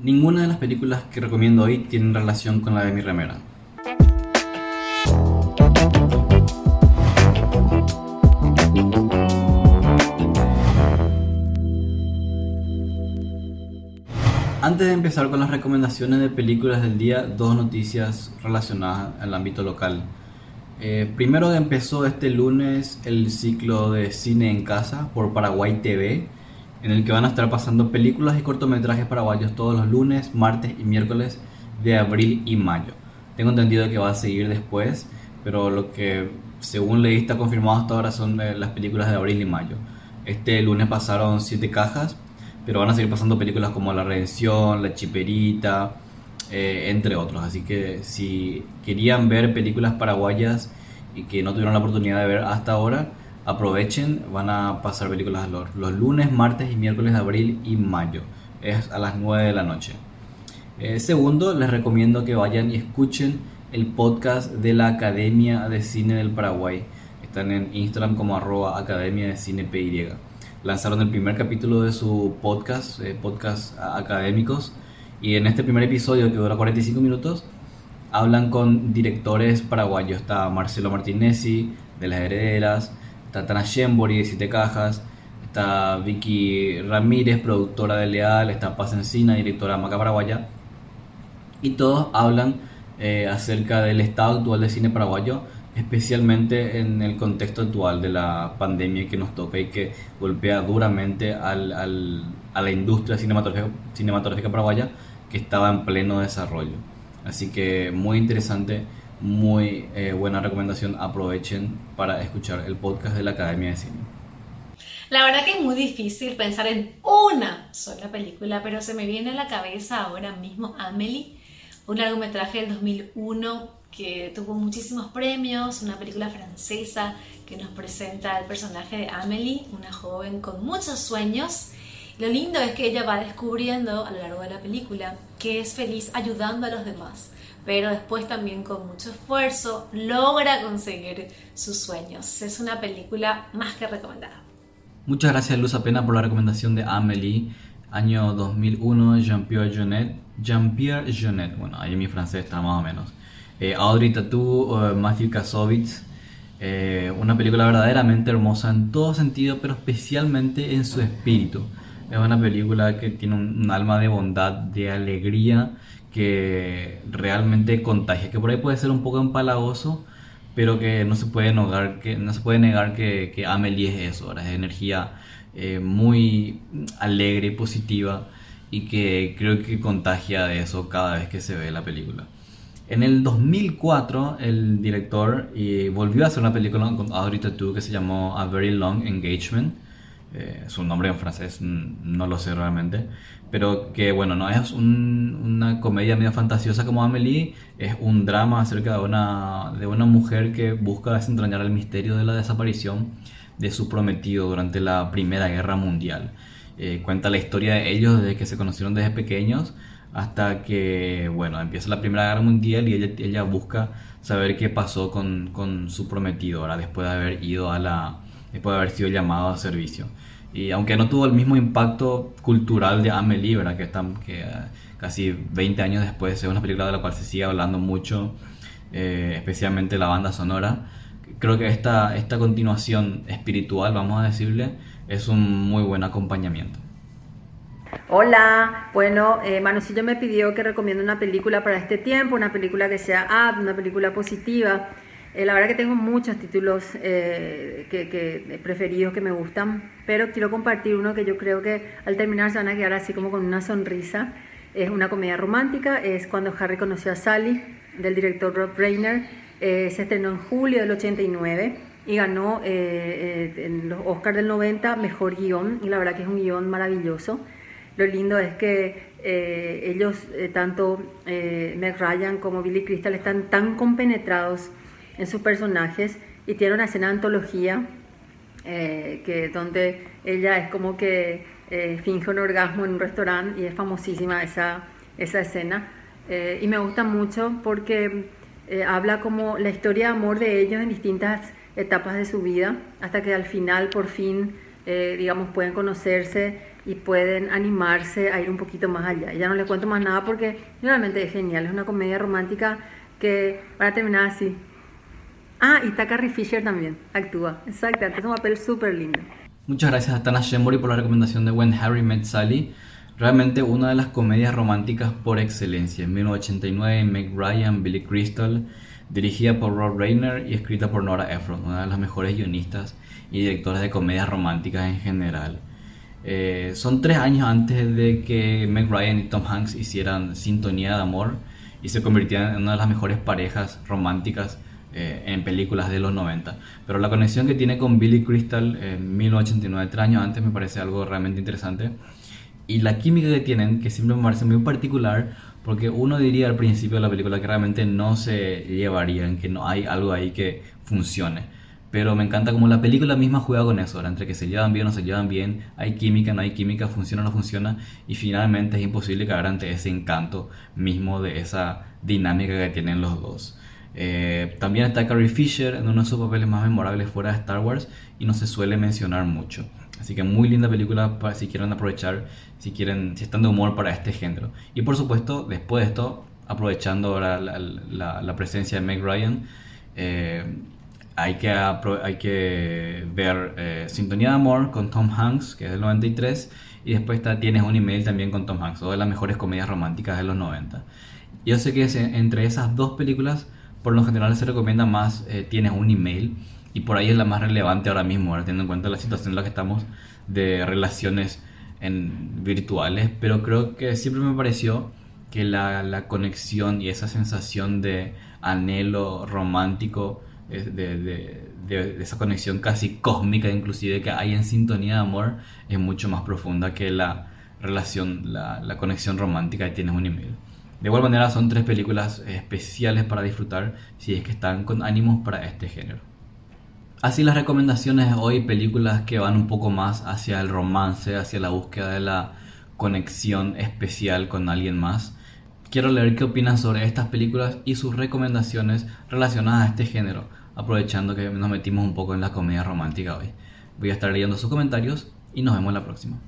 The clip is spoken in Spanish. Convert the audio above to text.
Ninguna de las películas que recomiendo hoy tiene relación con la de mi remera. Antes de empezar con las recomendaciones de películas del día, dos noticias relacionadas al ámbito local. Eh, primero empezó este lunes el ciclo de cine en casa por Paraguay TV, en el que van a estar pasando películas y cortometrajes paraguayos todos los lunes, martes y miércoles de abril y mayo. Tengo entendido que va a seguir después, pero lo que según leí está confirmado hasta ahora son eh, las películas de abril y mayo. Este lunes pasaron siete cajas, pero van a seguir pasando películas como La Redención, La Chiperita, eh, entre otros. Así que si querían ver películas paraguayas y que no tuvieron la oportunidad de ver hasta ahora, aprovechen, van a pasar películas los, los lunes, martes y miércoles de abril y mayo. Es a las 9 de la noche. Eh, segundo, les recomiendo que vayan y escuchen el podcast de la Academia de Cine del Paraguay. Están en Instagram como arroba Academia de Cine PY. Lanzaron el primer capítulo de su podcast, eh, podcast académicos, y en este primer episodio que dura 45 minutos, hablan con directores paraguayos. Está Marcelo Martinezzi de Las Herederas, está Tana Shembori de Siete Cajas, está Vicky Ramírez, productora de Leal, está Paz Encina, directora de Maca. Y todos hablan eh, acerca del estado actual del cine paraguayo, especialmente en el contexto actual de la pandemia que nos toca y que golpea duramente al, al, a la industria cinematográfica, cinematográfica paraguaya que estaba en pleno desarrollo. Así que muy interesante, muy eh, buena recomendación. Aprovechen para escuchar el podcast de la Academia de Cine. La verdad que es muy difícil pensar en una sola película, pero se me viene a la cabeza ahora mismo Amelie, un largometraje del 2001 que tuvo muchísimos premios, una película francesa que nos presenta el personaje de Amelie, una joven con muchos sueños lo lindo es que ella va descubriendo a lo largo de la película que es feliz ayudando a los demás, pero después también con mucho esfuerzo logra conseguir sus sueños. Es una película más que recomendada. Muchas gracias Luz Apena por la recomendación de Amelie, año 2001, Jean-Pierre Jeunet. Jean-Pierre Jeunet, bueno, ahí mi francés está más o menos. Eh, Audrey Tatou, uh, Matthew Kasovitz. Eh, una película verdaderamente hermosa en todo sentido, pero especialmente en su espíritu. Es una película que tiene un, alma de bondad, de alegría, que realmente contagia, que por ahí puede ser un poco empalagoso, pero que no se puede negar que, no se puede negar que, que Amelie es eso, es energía eh, muy alegre y positiva y que creo que contagia de eso cada vez que se ve la película. En el 2004 el director y volvió a hacer una película Audrey Tautou que se llamó A Very Long Engagement eh, su nombre en francés no lo sé realmente, pero que bueno, no es una comedia medio fantasiosa como Amélie, es un drama acerca de una, de una mujer que busca desentrañar el misterio de la desaparición de su prometido durante la Primera Guerra Mundial. Eh, cuenta la historia de ellos desde que se conocieron desde pequeños hasta que, bueno, empieza la Primera Guerra Mundial y ella, ella busca saber qué pasó con, con su prometido, ahora después de haber ido a la después de haber sido llamado a servicio. Y aunque no tuvo el mismo impacto cultural de Amelie, ¿verdad? que, están, que eh, casi 20 años después es una película de la cual se sigue hablando mucho, eh, especialmente la banda sonora, creo que esta, esta continuación espiritual, vamos a decirle, es un muy buen acompañamiento. Hola, bueno, eh, Manucillo me pidió que recomiende una película para este tiempo, una película que sea up, una película positiva. Eh, la verdad que tengo muchos títulos eh, que, preferidos que me gustan, pero quiero compartir uno que yo creo que al terminar se van a quedar así como con una sonrisa. Es una comedia romántica, es cuando Harry conoció a Sally, del director Rob Reiner. Eh, se estrenó en julio del 89 y ganó en los Oscars del 90 mejor guion, y la verdad que es un guion maravilloso. Lo lindo es que ellos, tanto Meg Ryan como Billy Crystal, están tan compenetrados en sus personajes y tiene una escena de antología eh, que donde ella es como que eh, finge un orgasmo en un restaurante y es famosísima esa, esa escena. Eh, y me gusta mucho porque habla como la historia de amor de ellos en distintas etapas de su vida, hasta que al final por fin, digamos, pueden conocerse y pueden animarse a ir un poquito más allá. Ya no les cuento más nada porque realmente es genial, es una comedia romántica que van a terminar así. Ah, y está Carrie Fisher también, actúa, exacto, es un papel súper lindo. Muchas gracias a Tana Shembury por la recomendación de When Harry Met Sally. Realmente una de las comedias románticas por excelencia. En 1989, Meg Ryan, Billy Crystal, dirigida por Rob Reiner y escrita por Nora Ephron, una de las mejores guionistas y directoras de comedias románticas en general. Eh, son tres años antes de que Meg Ryan y Tom Hanks hicieran Sintonía de Amor y se convirtieran en una de las mejores parejas románticas eh, en películas de los 90. Pero la conexión que tiene con Billy Crystal en 1989, tres años antes, me parece algo realmente interesante. Y la química que tienen, que siempre me parece muy particular, porque uno diría al principio de la película que realmente no se llevarían, que no hay algo ahí que funcione. Pero me encanta como la película misma juega con eso, entre que se llevan bien o no se llevan bien, hay química, no hay química, funciona o no funciona, y finalmente es imposible caer ante ese encanto mismo de esa dinámica que tienen los dos. Eh, también está Carrie Fisher en uno de sus papeles más memorables fuera de Star Wars y no se suele mencionar mucho. Así que muy linda película para si quieren aprovechar, si quieren, si están de humor para este género. Y por supuesto, después de esto, aprovechando ahora la, presencia de Meg Ryan, eh, hay, que hay que ver eh, Sintonía de Amor con Tom Hanks, que es del 93, y después está Tienes un email también con Tom Hanks, dos de las mejores comedias románticas de los 90. Yo sé que entre esas dos películas, por lo general se recomienda más eh, Tienes un email, y por ahí es la más relevante ahora mismo, teniendo en cuenta la situación en la que estamos de relaciones en, virtuales, pero creo que siempre me pareció que la, la conexión y esa sensación de anhelo romántico, de, de, de, esa conexión casi cósmica inclusive que hay en sintonía de amor, es mucho más profunda que la relación, la, la conexión romántica que tienes un email. De igual manera son tres películas especiales para disfrutar si es que están con ánimos para este género. Así las recomendaciones hoy, películas que van un poco más hacia el romance, hacia la búsqueda de la conexión especial con alguien más. Quiero leer qué opinan sobre estas películas y sus recomendaciones relacionadas a este género, aprovechando que nos metimos un poco en la comedia romántica hoy. Voy a estar leyendo sus comentarios y nos vemos la próxima.